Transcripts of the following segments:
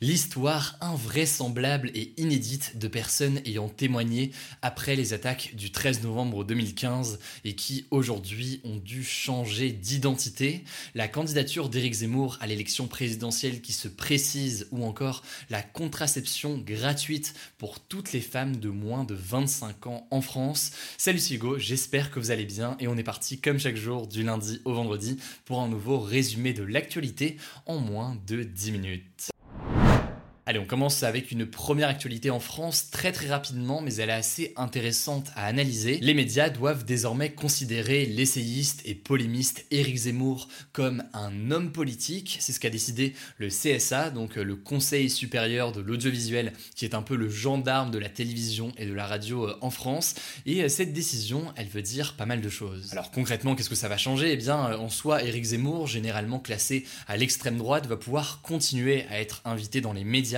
L'histoire invraisemblable et inédite de personnes ayant témoigné après les attaques du 13 novembre 2015 et qui aujourd'hui ont dû changer d'identité, la candidature d'Éric Zemmour à l'élection présidentielle qui se précise ou encore la contraception gratuite pour toutes les femmes de moins de 25 ans en France. Salut Hugo, j'espère que vous allez bien et on est parti comme chaque jour du lundi au vendredi pour un nouveau résumé de l'actualité en moins de 10 minutes. Allez, on commence avec une première actualité en France, très très rapidement, mais elle est assez intéressante à analyser. Les médias doivent désormais considérer l'essayiste et polémiste Éric Zemmour comme un homme politique. C'est ce qu'a décidé le CSA, donc le Conseil supérieur de l'audiovisuel, qui est un peu le gendarme de la télévision et de la radio euh, en France. Et euh, cette décision, elle veut dire pas mal de choses. Alors concrètement, qu'est-ce que ça va changer? Eh bien, euh, en soi, Éric Zemmour, généralement classé à l'extrême droite, va pouvoir continuer à être invité dans les médias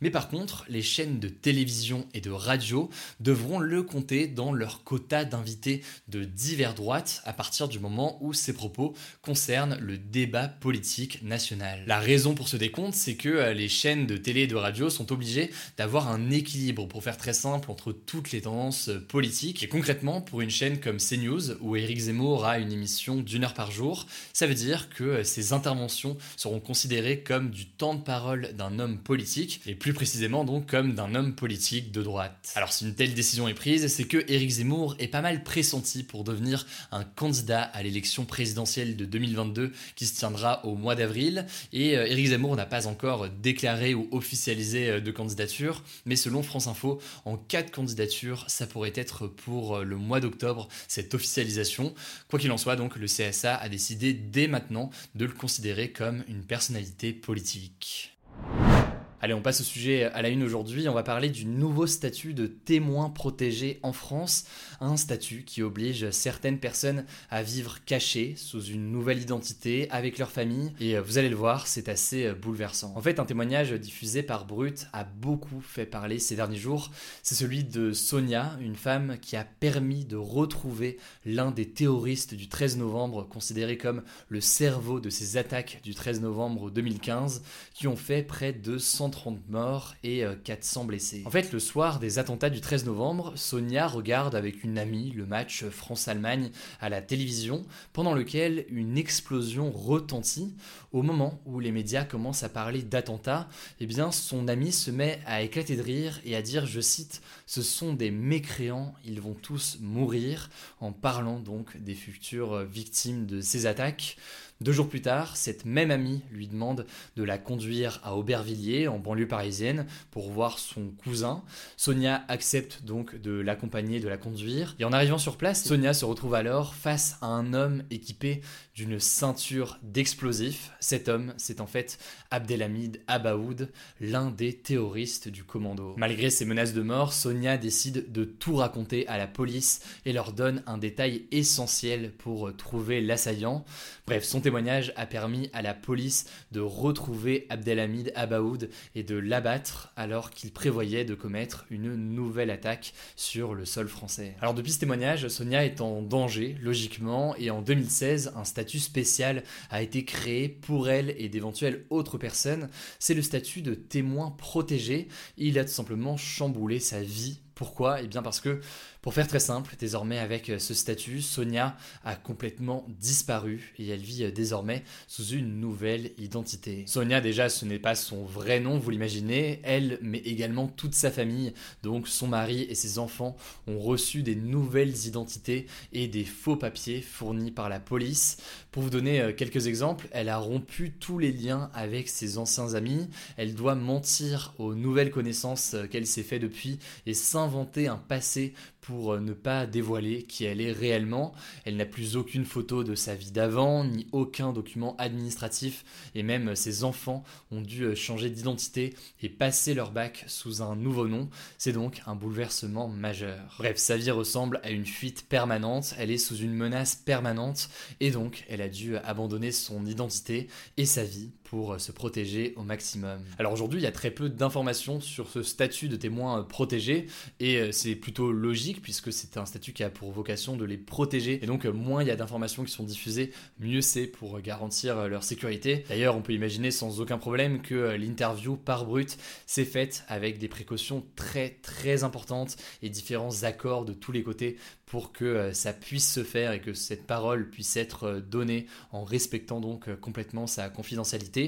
mais par contre, les chaînes de télévision et de radio devront le compter dans leur quota d'invités de divers droites à partir du moment où ces propos concernent le débat politique national. La raison pour ce décompte, c'est que euh, les chaînes de télé et de radio sont obligées d'avoir un équilibre, pour faire très simple, entre toutes les tendances euh, politiques. Et concrètement, pour une chaîne comme CNews, où Éric Zemmour a une émission d'une heure par jour, ça veut dire que euh, ses interventions seront considérées comme du temps de parole d'un homme politique et plus précisément donc comme d'un homme politique de droite. Alors si une telle décision est prise, c'est que Éric Zemmour est pas mal pressenti pour devenir un candidat à l'élection présidentielle de 2022 qui se tiendra au mois d'avril, et euh, Éric Zemmour n'a pas encore déclaré ou officialisé euh, de candidature, mais selon France Info, en cas de candidature, ça pourrait être pour euh, le mois d'octobre cette officialisation. Quoi qu'il en soit, donc le CSA a décidé dès maintenant de le considérer comme une personnalité politique. Allez, on passe au sujet à la une aujourd'hui. On va parler du nouveau statut de témoin protégé en France. Un statut qui oblige certaines personnes à vivre cachées sous une nouvelle identité avec leur famille. Et euh, vous allez le voir, c'est assez euh, bouleversant. En fait, un témoignage diffusé par Brut a beaucoup fait parler ces derniers jours. C'est celui de Sonia, une femme qui a permis de retrouver l'un des terroristes du 13 novembre, considéré comme le cerveau de ces attaques du 13 novembre 2015, qui ont fait près de 100 130 morts et 400 euh, blessés. En fait, le soir des attentats du 13 novembre, Sonia regarde avec une amie le match France-Allemagne à la télévision, pendant lequel une explosion retentit. Au moment où les médias commencent à parler d'attentats, eh bien, son amie se met à éclater de rire et à dire, je cite, ce sont des mécréants, ils vont tous mourir, en parlant donc des futures victimes de ces attaques. Deux jours plus tard, cette même amie lui demande de la conduire à Aubervilliers, en banlieue parisienne, pour voir son cousin. Sonia accepte donc de l'accompagner, de la conduire. Et en arrivant sur place, Sonia se retrouve alors face à un homme équipé d'une ceinture d'explosifs. Cet homme, c'est en fait Abdelhamid Abaoud, l'un des terroristes du commando. Malgré ses menaces de mort, Sonia décide de tout raconter à la police et leur donne un détail essentiel pour trouver l'assaillant. Bref, son témoignage a permis à la police de retrouver Abdelhamid Abaoud et de l'abattre alors qu'il prévoyait de commettre une nouvelle attaque sur le sol français. Alors depuis ce témoignage, Sonia est en danger, logiquement, et en 2016, un statut spécial a été créé pour elle et d'éventuelles autres personnes. C'est le statut de témoin protégé. Il a tout simplement chamboulé sa vie pourquoi? Eh bien parce que pour faire très simple, désormais avec euh, ce statut, Sonia a complètement disparu et elle vit euh, désormais sous une nouvelle identité. Sonia déjà ce n'est pas son vrai nom, vous l'imaginez, elle mais également toute sa famille, donc son mari et ses enfants ont reçu des nouvelles identités et des faux papiers fournis par la police. Pour vous donner euh, quelques exemples, elle a rompu tous les liens avec ses anciens amis, elle doit mentir aux nouvelles connaissances qu'elle s'est fait depuis et s'inventer un passé pour euh, ne pas dévoiler qui elle est réellement. Elle n'a plus aucune photo de sa vie d'avant, ni aucun document administratif, et même euh, ses enfants ont dû euh, changer d'identité et passer leur bac sous un nouveau nom. C'est donc un bouleversement majeur. Bref, sa vie ressemble à une fuite permanente, elle est sous une menace permanente, et donc elle a dû abandonner son identité et sa vie pour se protéger au maximum. Alors aujourd'hui, il y a très peu d'informations sur ce statut de témoin protégé et c'est plutôt logique puisque c'est un statut qui a pour vocation de les protéger et donc moins il y a d'informations qui sont diffusées, mieux c'est pour garantir leur sécurité. D'ailleurs, on peut imaginer sans aucun problème que l'interview par brut s'est faite avec des précautions très très importantes et différents accords de tous les côtés pour que euh, ça puisse se faire et que cette parole puisse être euh, donnée en respectant donc euh, complètement sa confidentialité.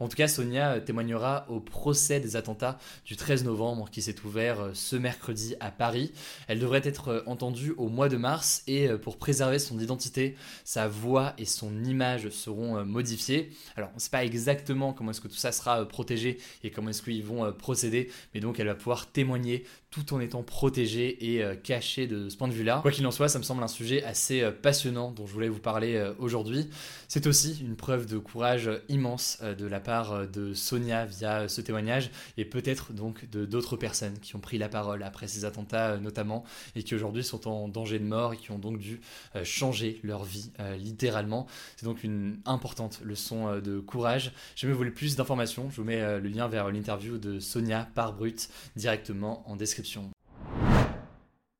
En tout cas, Sonia témoignera au procès des attentats du 13 novembre qui s'est ouvert ce mercredi à Paris. Elle devrait être entendue au mois de mars et pour préserver son identité, sa voix et son image seront modifiées. Alors, on ne sait pas exactement comment est-ce que tout ça sera protégé et comment est-ce qu'ils vont procéder, mais donc elle va pouvoir témoigner tout en étant protégée et cachée de ce point de vue-là. Quoi qu'il en soit, ça me semble un sujet assez euh, passionnant dont je voulais vous parler euh, aujourd'hui. C'est aussi une preuve de courage immense euh, de la part de Sonia via ce témoignage et peut-être donc de d'autres personnes qui ont pris la parole après ces attentats notamment et qui aujourd'hui sont en danger de mort et qui ont donc dû changer leur vie littéralement. C'est donc une importante leçon de courage. Si vous voulez plus d'informations, je vous mets le lien vers l'interview de Sonia par Brut directement en description déception.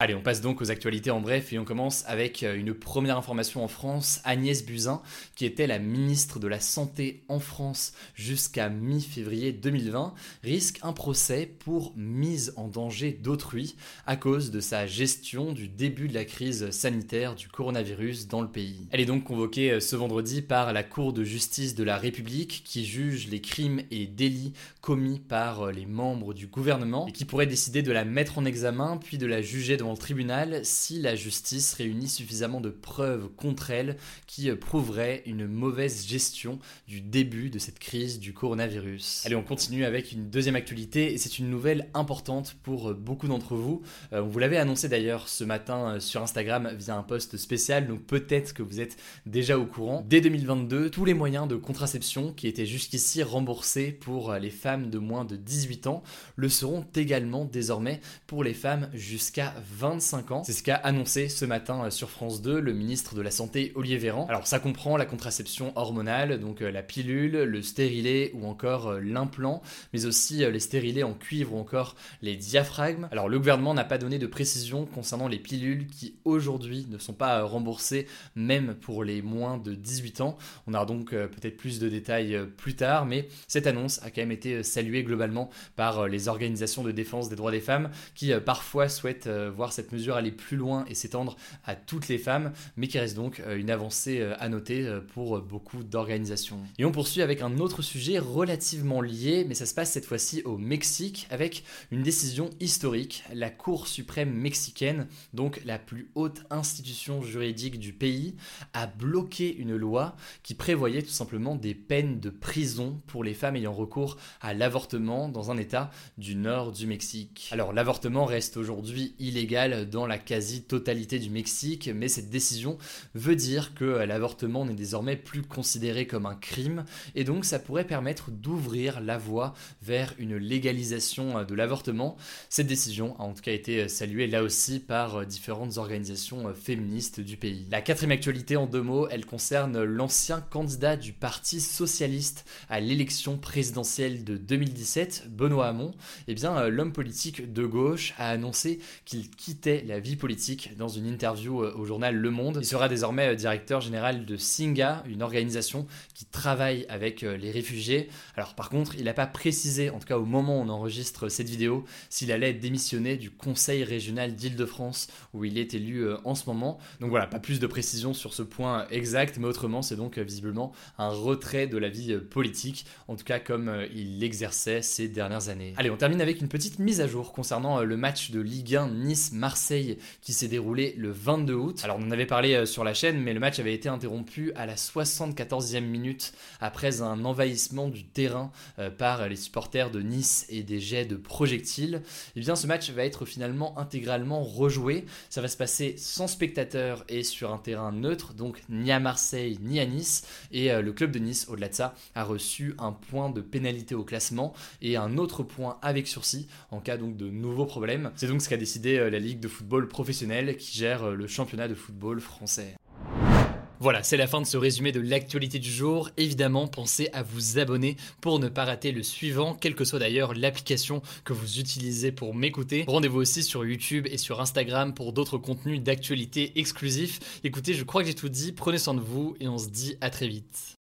Allez, on passe donc aux actualités en bref et on commence avec euh, une première information en France. Agnès Buzyn, qui était la ministre de la Santé en France jusqu'à mi-février 2020, risque un procès pour mise en danger d'autrui à cause de sa gestion du début de la crise sanitaire du coronavirus dans le pays. Elle est donc convoquée euh, ce vendredi par la Cour de justice de la République qui juge les crimes et délits commis par euh, les membres du gouvernement et qui pourrait décider de la mettre en examen puis de la juger devant tribunal si la justice réunit suffisamment de preuves contre elle qui prouveraient une mauvaise gestion du début de cette crise du coronavirus. Allez, on continue avec une deuxième actualité et c'est une nouvelle importante pour beaucoup d'entre vous. Euh, vous l'avait annoncé d'ailleurs ce matin euh, sur Instagram via un post spécial, donc peut-être que vous êtes déjà au courant. Dès 2022, tous les moyens de contraception qui étaient jusqu'ici remboursés pour les femmes de moins de 18 ans le seront également désormais pour les femmes jusqu'à 25 ans. C'est ce qu'a annoncé ce matin euh, sur France 2 le ministre de la Santé Olivier Véran. Alors ça comprend la contraception hormonale, donc euh, la pilule, le stérilet ou encore euh, l'implant, mais aussi les stérilets en cuivre ou encore les diaphragmes. Alors le gouvernement n'a pas donné de précision concernant les pilules qui aujourd'hui ne sont pas remboursées même pour les moins de 18 ans. On aura donc peut-être plus de détails plus tard, mais cette annonce a quand même été saluée globalement par les organisations de défense des droits des femmes qui parfois souhaitent voir cette mesure aller plus loin et s'étendre à toutes les femmes, mais qui reste donc euh, une avancée euh, à noter euh, pour beaucoup d'organisations. Et on poursuit avec un autre sujet relativement lié, mais ça se passe cette fois-ci au Mexique avec une décision historique. La Cour suprême mexicaine, donc la plus haute institution juridique du pays, a bloqué une loi qui prévoyait tout simplement des peines de prison pour les femmes ayant recours à l'avortement dans un état du nord du Mexique. Alors l'avortement reste aujourd'hui illégal dans la quasi-totalité du Mexique, mais cette décision veut dire que l'avortement n'est désormais plus considéré comme un crime, et donc ça pourrait permettre d'ouvrir la voie vers une légalisation de l'avortement. Cette décision a en tout cas été saluée là aussi par différentes organisations féministes du pays. La quatrième actualité en deux mots, elle concerne l'ancien candidat du Parti socialiste à l'élection présidentielle de 2017, Benoît Hamon. Eh bien, l'homme politique de gauche a annoncé qu'il quittait la vie politique dans une interview euh, au journal Le Monde. Il sera désormais euh, directeur général de Singa, une organisation qui travaille avec euh, les réfugiés. Alors par contre, il n'a pas précisé, en tout cas au moment où on enregistre cette vidéo, s'il allait démissionner du Conseil régional d'Île-de-France où il est élu en ce moment. Donc voilà, pas plus de précision sur ce point exact, mais autrement, c'est donc visiblement un retrait de la vie politique, en tout cas comme il l'exerçait ces dernières années. Allez, on termine avec une petite mise à jour concernant le match de Ligue 1 Nice Marseille qui s'est déroulé le 22 août. Alors on en avait parlé euh, sur la chaîne, mais le match avait été interrompu à la 74e minute après un envahissement du terrain euh, par les supporters de Nice et des jets de projectiles. Et eh bien ce match va être finalement intégralement rejoué. Ça va se passer sans spectateurs et sur un terrain neutre, donc ni à Marseille ni à Nice. Et euh, le club de Nice, au-delà de ça, a reçu un point de pénalité au classement et un autre point avec sursis en cas donc de nouveaux problèmes. C'est donc ce qu'a décidé la Ligue de football professionnel qui gère euh, le championnat de football français. Voilà, c'est la fin de ce résumé de l'actualité du jour. Évidemment, pensez à vous abonner pour ne pas rater le suivant, quelle que soit d'ailleurs l'application que vous utilisez pour m'écouter. Rendez-vous aussi sur YouTube et sur Instagram pour d'autres contenus d'actualité exclusifs. Écoutez, je crois que j'ai tout dit, prenez soin de vous et on se dit à très vite.